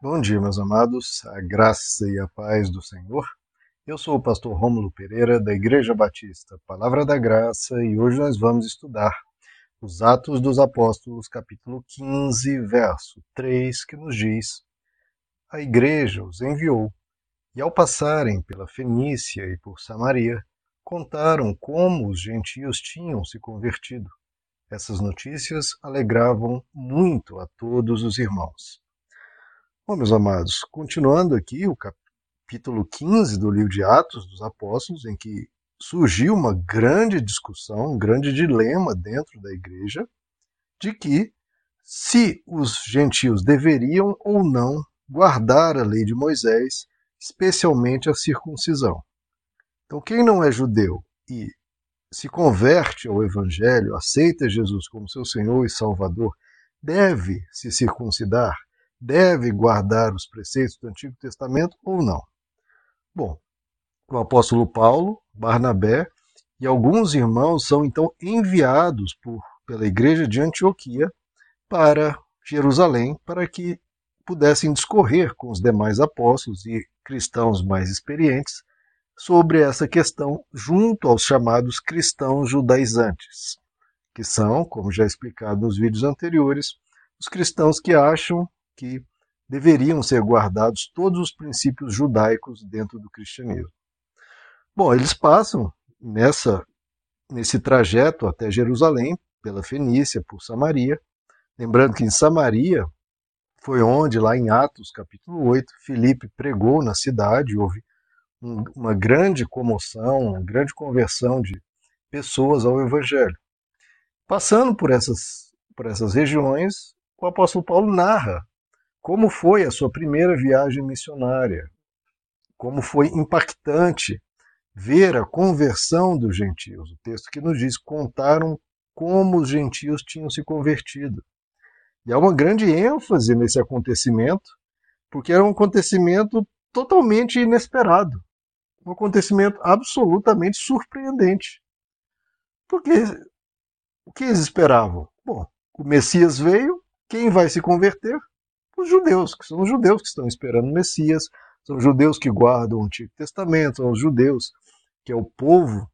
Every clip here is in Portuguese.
Bom dia, meus amados, a graça e a paz do Senhor. Eu sou o pastor Rômulo Pereira, da Igreja Batista Palavra da Graça, e hoje nós vamos estudar os Atos dos Apóstolos, capítulo 15, verso 3, que nos diz: A igreja os enviou, e ao passarem pela Fenícia e por Samaria, contaram como os gentios tinham se convertido. Essas notícias alegravam muito a todos os irmãos. Bom, meus amados, continuando aqui o capítulo 15 do livro de Atos dos Apóstolos, em que surgiu uma grande discussão, um grande dilema dentro da igreja, de que se os gentios deveriam ou não guardar a lei de Moisés, especialmente a circuncisão. Então, quem não é judeu e se converte ao Evangelho, aceita Jesus como seu Senhor e Salvador, deve se circuncidar deve guardar os preceitos do Antigo Testamento ou não? Bom, o apóstolo Paulo, Barnabé e alguns irmãos são então enviados por, pela igreja de Antioquia para Jerusalém para que pudessem discorrer com os demais apóstolos e cristãos mais experientes sobre essa questão junto aos chamados cristãos judaizantes, que são, como já explicado nos vídeos anteriores, os cristãos que acham que deveriam ser guardados todos os princípios judaicos dentro do cristianismo. Bom, eles passam nessa nesse trajeto até Jerusalém, pela Fenícia, por Samaria. Lembrando que em Samaria foi onde, lá em Atos, capítulo 8, Filipe pregou na cidade, houve um, uma grande comoção, uma grande conversão de pessoas ao Evangelho. Passando por essas, por essas regiões, o apóstolo Paulo narra como foi a sua primeira viagem missionária? Como foi impactante ver a conversão dos gentios. O texto que nos diz: contaram como os gentios tinham se convertido. E há uma grande ênfase nesse acontecimento, porque era um acontecimento totalmente inesperado, um acontecimento absolutamente surpreendente. Porque o que eles esperavam? Bom, o Messias veio, quem vai se converter? Os judeus, que são os judeus que estão esperando o Messias, são os judeus que guardam o Antigo Testamento, são os judeus que é o povo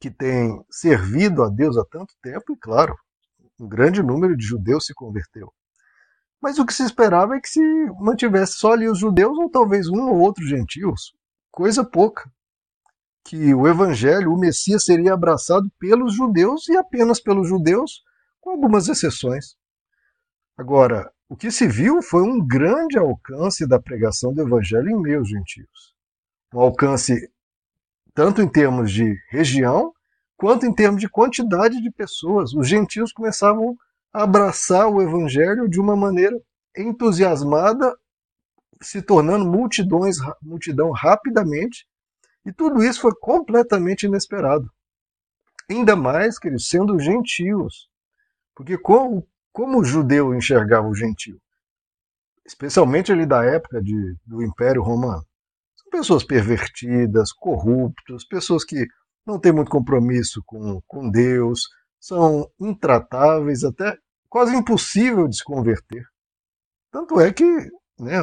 que tem servido a Deus há tanto tempo, e claro, um grande número de judeus se converteu. Mas o que se esperava é que se mantivesse só ali os judeus, ou talvez um ou outro gentios, coisa pouca. Que o evangelho, o Messias, seria abraçado pelos judeus e apenas pelos judeus, com algumas exceções. Agora, o que se viu foi um grande alcance da pregação do evangelho em meio aos gentios. Um alcance tanto em termos de região, quanto em termos de quantidade de pessoas. Os gentios começavam a abraçar o evangelho de uma maneira entusiasmada, se tornando multidões, multidão rapidamente, e tudo isso foi completamente inesperado. Ainda mais, queridos, sendo gentios. Porque com como o judeu enxergava o gentio? Especialmente ali da época de, do Império Romano. São pessoas pervertidas, corruptas, pessoas que não têm muito compromisso com, com Deus, são intratáveis, até quase impossível de se converter. Tanto é que né,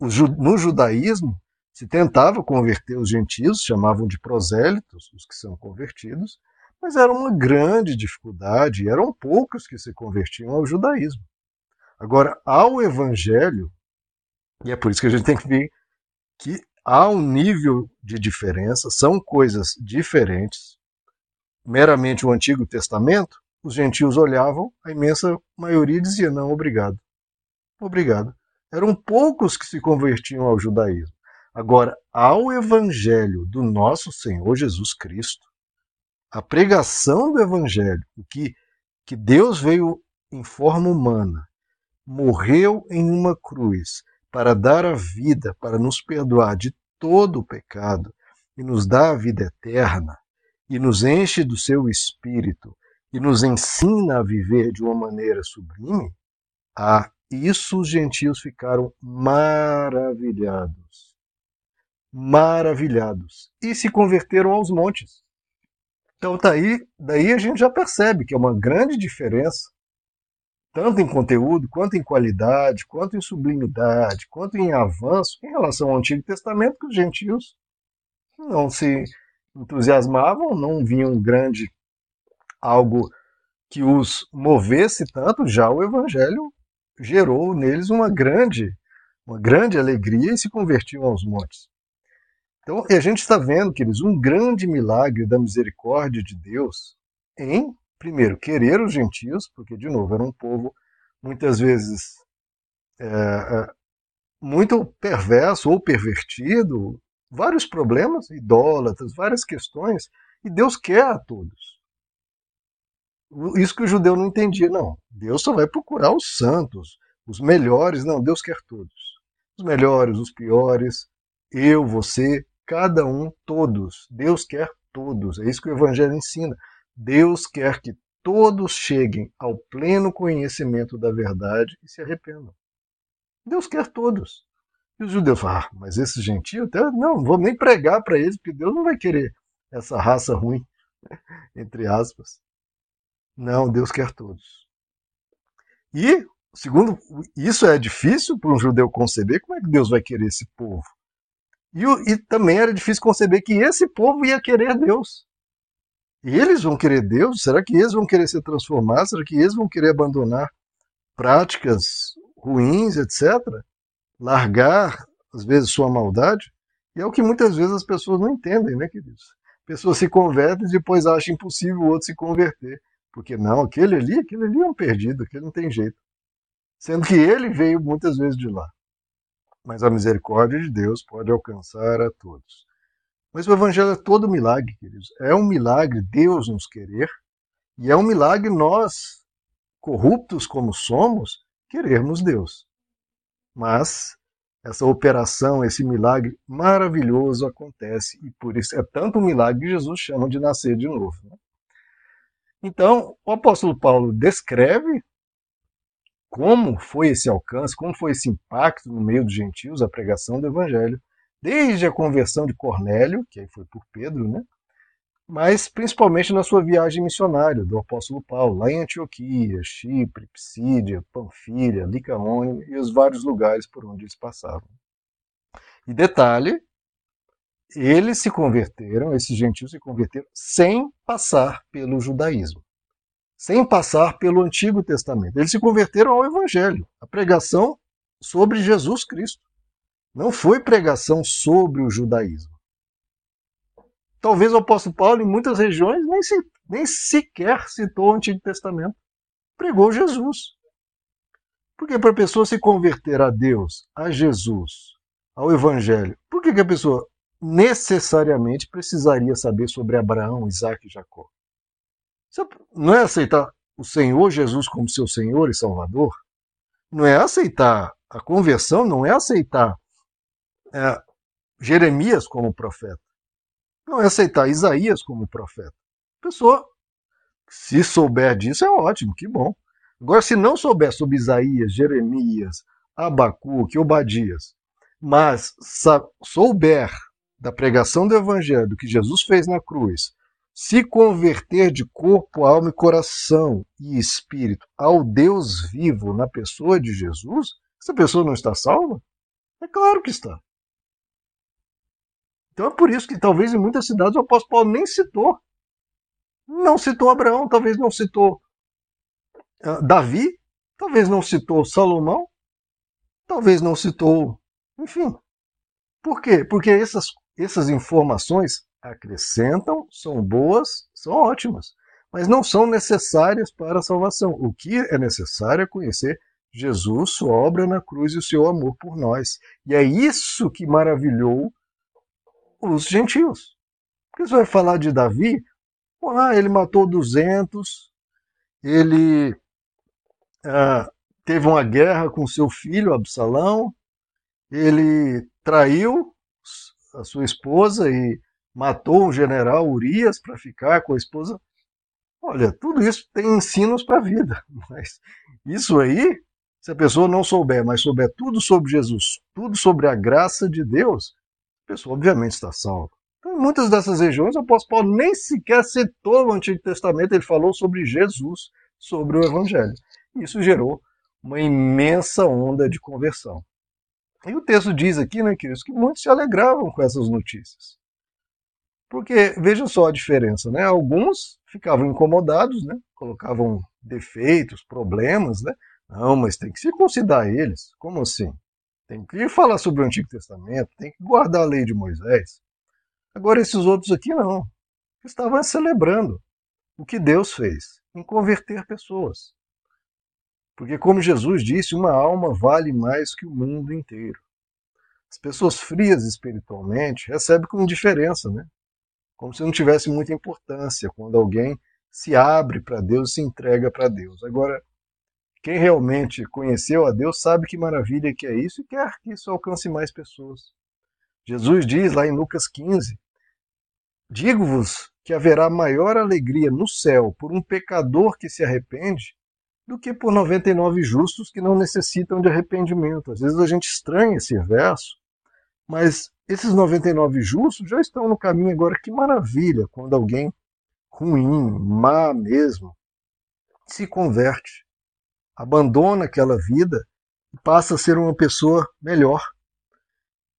no judaísmo se tentava converter os gentios, chamavam de prosélitos, os que são convertidos, mas era uma grande dificuldade, eram poucos que se convertiam ao judaísmo. Agora, ao evangelho, e é por isso que a gente tem que ver que há um nível de diferença, são coisas diferentes. Meramente o Antigo Testamento, os gentios olhavam, a imensa maioria dizia: não, obrigado. Obrigado. Eram poucos que se convertiam ao judaísmo. Agora, ao evangelho do nosso Senhor Jesus Cristo, a pregação do Evangelho, o que, que Deus veio em forma humana, morreu em uma cruz para dar a vida, para nos perdoar de todo o pecado e nos dar a vida eterna, e nos enche do seu espírito e nos ensina a viver de uma maneira sublime, a isso os gentios ficaram maravilhados. Maravilhados. E se converteram aos montes. Então daí, tá daí a gente já percebe que é uma grande diferença tanto em conteúdo, quanto em qualidade, quanto em sublimidade, quanto em avanço em relação ao Antigo Testamento, que os gentios não se entusiasmavam, não viam grande algo que os movesse tanto, já o Evangelho gerou neles uma grande, uma grande alegria e se convertiam aos montes. Então, a gente está vendo, queridos, um grande milagre da misericórdia de Deus em, primeiro, querer os gentios, porque, de novo, era um povo muitas vezes é, é, muito perverso ou pervertido, vários problemas, idólatras, várias questões, e Deus quer a todos. Isso que o judeu não entendia, não. Deus só vai procurar os santos, os melhores, não, Deus quer todos. Os melhores, os piores, eu, você, cada um, todos. Deus quer todos. É isso que o Evangelho ensina. Deus quer que todos cheguem ao pleno conhecimento da verdade e se arrependam. Deus quer todos. E os judeus falam, ah, mas esses gentios, não, não vou nem pregar para eles, porque Deus não vai querer essa raça ruim, entre aspas. Não, Deus quer todos. E, segundo, isso é difícil para um judeu conceber, como é que Deus vai querer esse povo? E, e também era difícil conceber que esse povo ia querer Deus. Eles vão querer Deus? Será que eles vão querer ser transformados? Será que eles vão querer abandonar práticas ruins, etc? Largar, às vezes, sua maldade? E é o que muitas vezes as pessoas não entendem, né, queridos? Pessoas se convertem e depois acham impossível o outro se converter. Porque não, aquele ali, aquele ali é um perdido, aquele não tem jeito. Sendo que ele veio muitas vezes de lá mas a misericórdia de Deus pode alcançar a todos. Mas o Evangelho é todo milagre, queridos. É um milagre Deus nos querer, e é um milagre nós, corruptos como somos, querermos Deus. Mas essa operação, esse milagre maravilhoso acontece, e por isso é tanto um milagre que Jesus chama de nascer de novo. Né? Então, o apóstolo Paulo descreve como foi esse alcance, como foi esse impacto no meio dos gentios, a pregação do evangelho, desde a conversão de Cornélio, que aí foi por Pedro, né? mas principalmente na sua viagem missionária do apóstolo Paulo, lá em Antioquia, Chipre, Psídia, Panfilha, Licaônia e os vários lugares por onde eles passavam. E detalhe, eles se converteram, esses gentios se converteram sem passar pelo judaísmo sem passar pelo Antigo Testamento. Eles se converteram ao Evangelho, a pregação sobre Jesus Cristo. Não foi pregação sobre o judaísmo. Talvez o apóstolo Paulo, em muitas regiões, nem, se, nem sequer citou o Antigo Testamento. Pregou Jesus. Porque para a pessoa se converter a Deus, a Jesus, ao Evangelho, por que, que a pessoa necessariamente precisaria saber sobre Abraão, Isaac e Jacó? Não é aceitar o Senhor Jesus como seu Senhor e Salvador? Não é aceitar a conversão, não é aceitar é, Jeremias como profeta. Não é aceitar Isaías como profeta. Pessoa, se souber disso, é ótimo, que bom. Agora, se não souber sobre Isaías, Jeremias, Abacuque, Obadias, mas souber da pregação do Evangelho, que Jesus fez na cruz, se converter de corpo, alma e coração e espírito ao Deus vivo na pessoa de Jesus, essa pessoa não está salva? É claro que está. Então é por isso que talvez em muitas cidades o apóstolo Paulo nem citou. Não citou Abraão, talvez não citou uh, Davi, talvez não citou Salomão, talvez não citou. Enfim. Por quê? Porque essas, essas informações acrescentam, são boas, são ótimas, mas não são necessárias para a salvação. O que é necessário é conhecer Jesus, sua obra na cruz e o seu amor por nós. E é isso que maravilhou os gentios. Porque você vai falar de Davi, ah, ele matou 200, ele ah, teve uma guerra com seu filho Absalão, ele traiu a sua esposa e matou um general Urias para ficar com a esposa. Olha, tudo isso tem ensinos para a vida, mas isso aí, se a pessoa não souber, mas souber tudo sobre Jesus, tudo sobre a graça de Deus, a pessoa obviamente está salva. Então, em muitas dessas regiões, o apóstolo Paulo nem sequer citou o Antigo Testamento, ele falou sobre Jesus, sobre o Evangelho. Isso gerou uma imensa onda de conversão. E o texto diz aqui, né, queridos, que muitos se alegravam com essas notícias. Porque veja só a diferença, né? Alguns ficavam incomodados, né? Colocavam defeitos, problemas, né? Não, mas tem que circuncidar eles. Como assim? Tem que falar sobre o Antigo Testamento, tem que guardar a lei de Moisés. Agora esses outros aqui não. Estavam celebrando o que Deus fez em converter pessoas. Porque, como Jesus disse, uma alma vale mais que o mundo inteiro. As pessoas frias espiritualmente recebem com indiferença, né? Como se não tivesse muita importância quando alguém se abre para Deus se entrega para Deus. Agora, quem realmente conheceu a Deus sabe que maravilha que é isso e quer que isso alcance mais pessoas. Jesus diz lá em Lucas 15: Digo-vos que haverá maior alegria no céu por um pecador que se arrepende do que por 99 justos que não necessitam de arrependimento. Às vezes a gente estranha esse verso, mas esses 99 justos já estão no caminho agora. Que maravilha quando alguém ruim, má mesmo, se converte, abandona aquela vida e passa a ser uma pessoa melhor.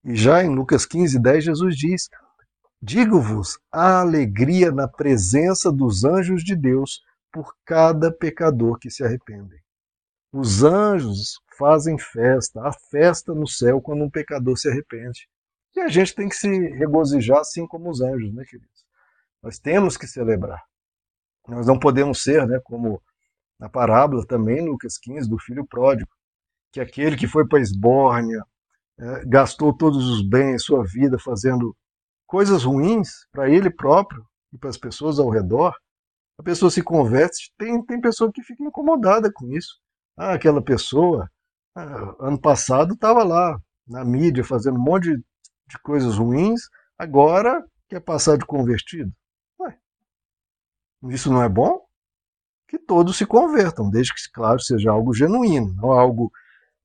E já em Lucas 15, 10, Jesus diz: Digo-vos a alegria na presença dos anjos de Deus por cada pecador que se arrepende. Os anjos fazem festa, há festa no céu quando um pecador se arrepende. E a gente tem que se regozijar assim como os anjos, né, queridos? Nós temos que celebrar. Nós não podemos ser, né, como na parábola também, Lucas 15, do filho pródigo, que aquele que foi para a esbórnia, é, gastou todos os bens, sua vida, fazendo coisas ruins para ele próprio e para as pessoas ao redor, a pessoa se converte, tem, tem pessoa que fica incomodada com isso. Ah, aquela pessoa, ah, ano passado estava lá na mídia fazendo um monte de, de, coisas ruins, agora quer passar de convertido. Ué, isso não é bom? Que todos se convertam, desde que, claro, seja algo genuíno, não algo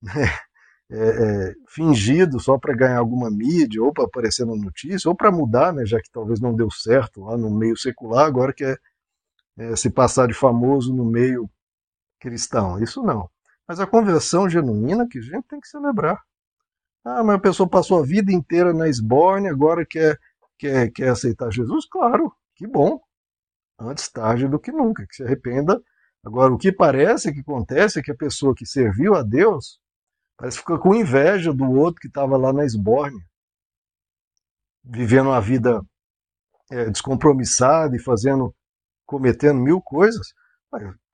né, é, é, fingido só para ganhar alguma mídia, ou para aparecer na notícia, ou para mudar, né, já que talvez não deu certo lá no meio secular, agora quer é, se passar de famoso no meio cristão. Isso não. Mas a conversão genuína que a gente tem que celebrar. Ah, mas a pessoa passou a vida inteira na esborne, agora quer, quer, quer aceitar Jesus? Claro, que bom. Antes tarde do que nunca, que se arrependa. Agora, o que parece que acontece é que a pessoa que serviu a Deus parece que fica com inveja do outro que estava lá na esborne, vivendo uma vida é, descompromissada e fazendo cometendo mil coisas,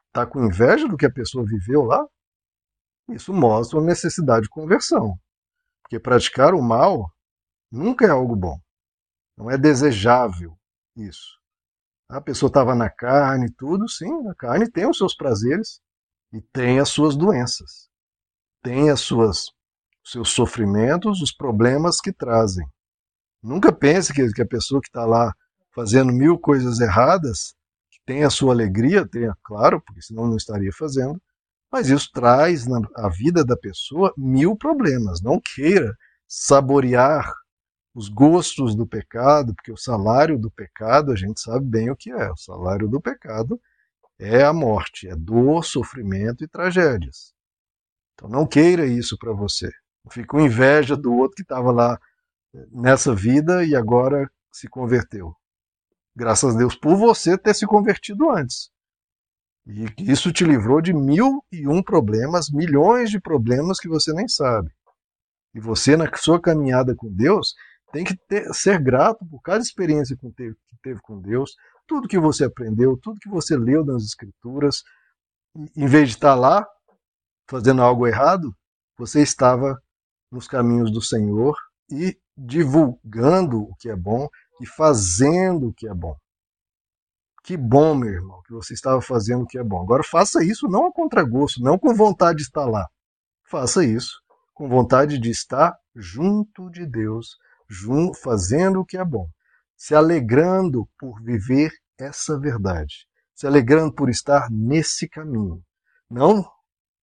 está com inveja do que a pessoa viveu lá? Isso mostra uma necessidade de conversão. Porque praticar o mal nunca é algo bom. Não é desejável isso. A pessoa estava na carne, tudo, sim, a carne tem os seus prazeres e tem as suas doenças. Tem as suas seus sofrimentos, os problemas que trazem. Nunca pense que, que a pessoa que está lá fazendo mil coisas erradas tem a sua alegria, tem, claro, porque senão não estaria fazendo, mas isso traz na a vida da pessoa mil problemas. Não queira saborear os gostos do pecado, porque o salário do pecado, a gente sabe bem o que é. O salário do pecado é a morte, é dor, sofrimento e tragédias. Então não queira isso para você. Não fique com inveja do outro que estava lá nessa vida e agora se converteu. Graças a Deus por você ter se convertido antes. E isso te livrou de mil e um problemas, milhões de problemas que você nem sabe. E você, na sua caminhada com Deus, tem que ter, ser grato por cada experiência que teve, que teve com Deus, tudo que você aprendeu, tudo que você leu nas Escrituras. Em vez de estar lá fazendo algo errado, você estava nos caminhos do Senhor e divulgando o que é bom e fazendo o que é bom. Que bom, meu irmão, que você estava fazendo o que é bom. Agora faça isso não a contragosto, não com vontade de estar lá. Faça isso com vontade de estar junto de Deus, fazendo o que é bom, se alegrando por viver essa verdade, se alegrando por estar nesse caminho. Não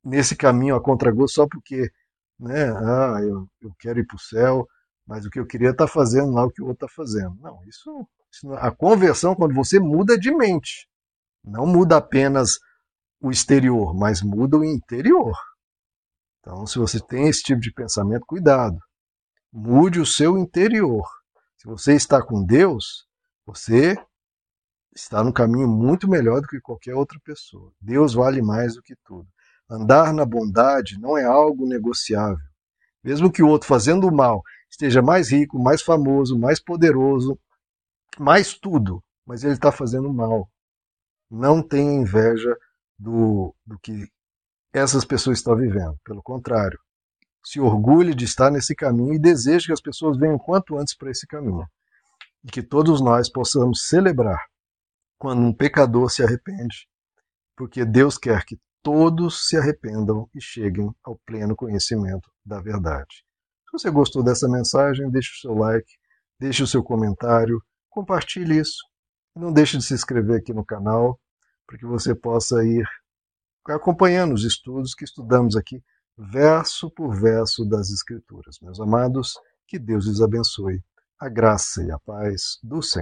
nesse caminho a contragosto só porque né, ah, eu, eu quero ir para o céu, mas o que eu queria é estar tá fazendo lá o que o outro está fazendo. Não, isso, a conversão quando você muda de mente, não muda apenas o exterior, mas muda o interior. Então, se você tem esse tipo de pensamento, cuidado. Mude o seu interior. Se você está com Deus, você está no caminho muito melhor do que qualquer outra pessoa. Deus vale mais do que tudo. Andar na bondade não é algo negociável. Mesmo que o outro fazendo o mal esteja mais rico, mais famoso, mais poderoso, mais tudo, mas ele está fazendo mal. Não tenha inveja do, do que essas pessoas estão vivendo. Pelo contrário, se orgulhe de estar nesse caminho e deseje que as pessoas venham quanto antes para esse caminho. E que todos nós possamos celebrar quando um pecador se arrepende, porque Deus quer que todos se arrependam e cheguem ao pleno conhecimento da verdade. Se você gostou dessa mensagem, deixe o seu like, deixe o seu comentário, compartilhe isso. Não deixe de se inscrever aqui no canal para que você possa ir acompanhando os estudos que estudamos aqui, verso por verso das Escrituras. Meus amados, que Deus lhes abençoe. A graça e a paz do Senhor.